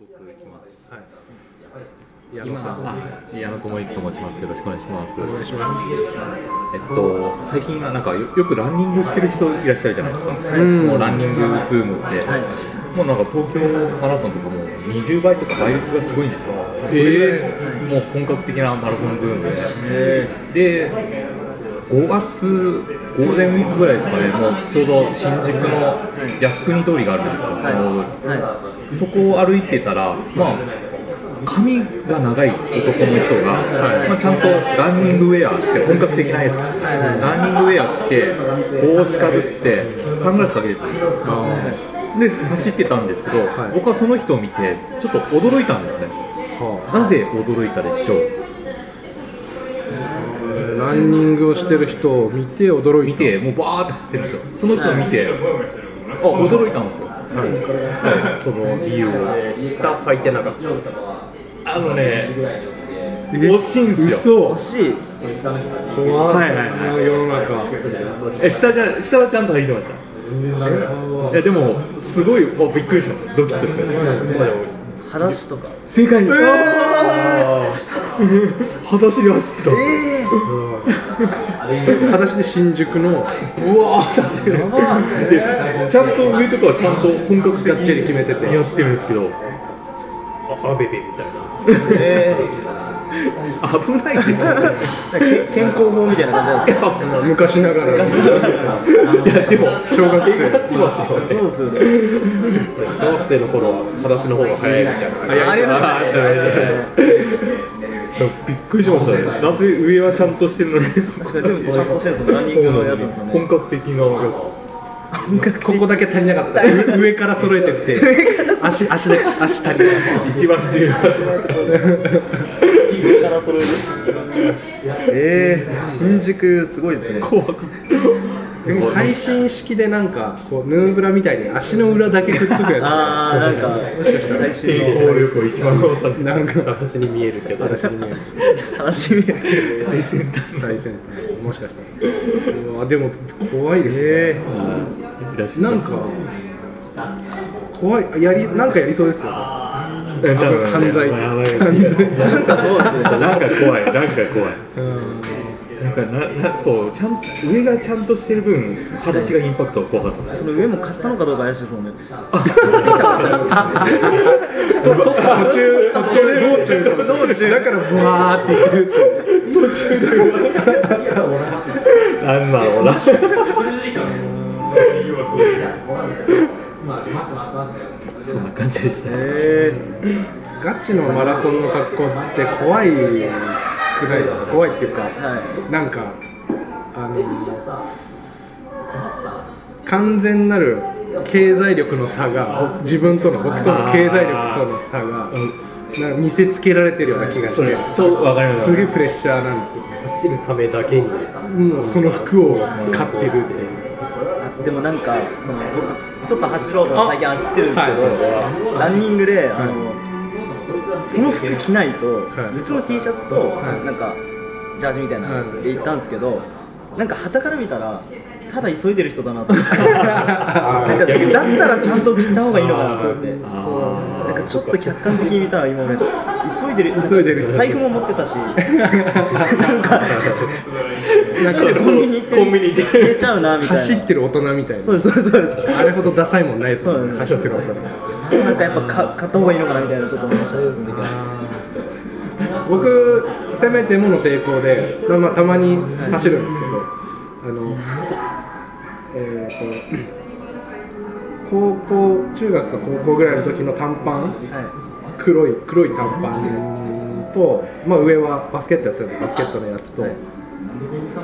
僕行きます。はい。今。あ矢野智之と申します。よろしくお願いします。お願いします。えっと最近はなんかよよくランニングしてる人いらっしゃるじゃないですか。んもうランニングブームって、もうなんか東京マラソンとかもう20倍とか倍率がすごいんですよ。それぐらいもう本格的なマラソンブームで。で5月ゴールデンウィークぐらいですかね、もうちょうど新宿の靖国通りがあるんですよ、そこを歩いてたら、まあ、髪が長い男の人が、まあ、ちゃんとランニングウェアって本格的なやつ。です、ランニングウェア着て、帽子かぶって、サングラスかけてたんですよ。で走ってたんですけど、僕はその人を見てちょっと驚いたんですね。なぜ驚いたでしょう？ランニングをしてる人を見て驚い見てもうバーって走ってるんですよ。その人を見て、あ驚いたんですよ、はい。その理由を下履いてなかった。あのね惜しいんですよ。嘘。惜しい。怖い。はいはいはい。世の中え下じゃ下はちゃんと履いてました？いやでもすごいあびっくりしました。ドキッとしました。裸足とか。正解です、裸足で走ってた、裸足で新宿の。うわー。走ってるでちゃんと上とかはちゃんと本格的がっちり決めてて。やってるんですけど。アベベみたいな。危ないですよけ健康法みたいな感じなんですか？昔ながらの。いやでも小学生。そうですよね。小学生の頃は裸足の方が早いみたいな。早いありますねびっくりしましたね。なぜ上はちゃんとしてるのに。そこでもちゃんとしてるんですよランニングのやつですよね。本格的なやここだけ足りなかった。上 上から揃えてって。足足だけ足足りないつ一番重要なとこ上から揃えるえー、新宿すごいですね怖か最新式でなんかこうヌーブラみたいに足の裏だけくっつくやあーなんかもしかしたらた抵抗力一番多さつなんか。裸足に見えるけど。足に見えるし話見える。最先端。最先端。もしかしたら。うわでも怖いですね、えい。らっしゃなんか怖い。やりなんかやりそうですよ。る多分犯罪。なんかそうですね。なんか怖い。なんか怖い。なんかななそうちゃん上がちゃんとしてる分裸足がインパクトが怖かったです。その上も買ったのかどうか怪しいですもんね。途中途中道中だからブワーって言うなんだろうなそんな感じでしたえガチのマラソンの格好って怖いくないですか怖いっていうか、はなんかあの完全なる経済力の差が自分との僕との経済力との差がなんか見せつけられてるような気がしてそうわかります。すげえプレッシャーなんですよ。走るためだけに。もうその服を買ってるっていう。いでもなんかその僕ちょっと走ろうと最近走ってるんですけど、ランニングで、あのその服着ないと、はい。普通の T シャツと、い。なんかジャージみたいなやつで行ったんですけど、なんか旗から見たらただ急いでる人だなと思って。なんかだったらちゃんと着た方がいいのかなと思って。そうなんかちょっと客観的に見たら今俺急いでる。急いでる財布も持ってたし。なんかなんかコンビニ行ってコンビニ行って入れちゃうなみたいな走ってる大人みたいな。そうですそうです。そうですあれほどダサいもんないですもんね。走ってる大人。なんかやっぱか買った方がいいのかなみたいなちょっと思いましたね僕せめてもの抵抗で、まあ、たまに走るんですけどあのえー、と高校中学か高校ぐらいの時の短パン。は黒い黒い短パンと、まあ、上はバスケットやってたんでバスケットのやつと、で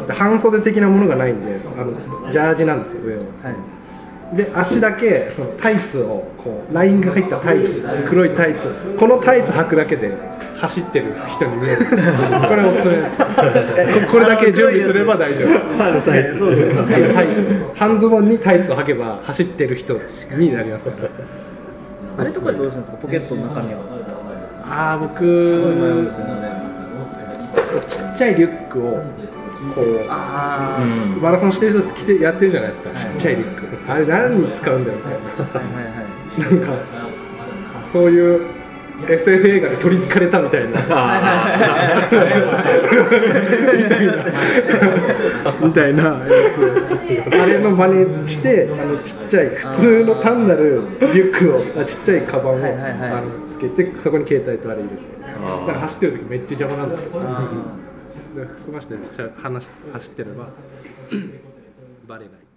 半袖的なものがないんであのジャージなんですよ上は。いはい。で足だけそのタイツをこうラインが入ったタイツ黒いタイツこのタイツ履くだけで走ってる人に見える。これおすすめです。ここれだけ準備すれば大丈夫。ですねタイツ半ズボンにタイツを履けば走ってる人になります。からあれとかどうするんですか？ポケットの中身は。ああ僕ねちっちゃいリュックをこうマラソンしてる人着てやってるじゃないですか。ちっちゃいリュック。あれ何に使うんだよみたいな。なんかそういう SF 映画で取りつかれたみたいな みたいな。やつあれの真似してあのちっちゃい普通の単なるリュックをあちっちゃいカバンを、はいはいはい。あのつけてそこに携帯とあれ入れて。だから走ってる時めっちゃ邪魔なんですけどで済まして話走ってればバレない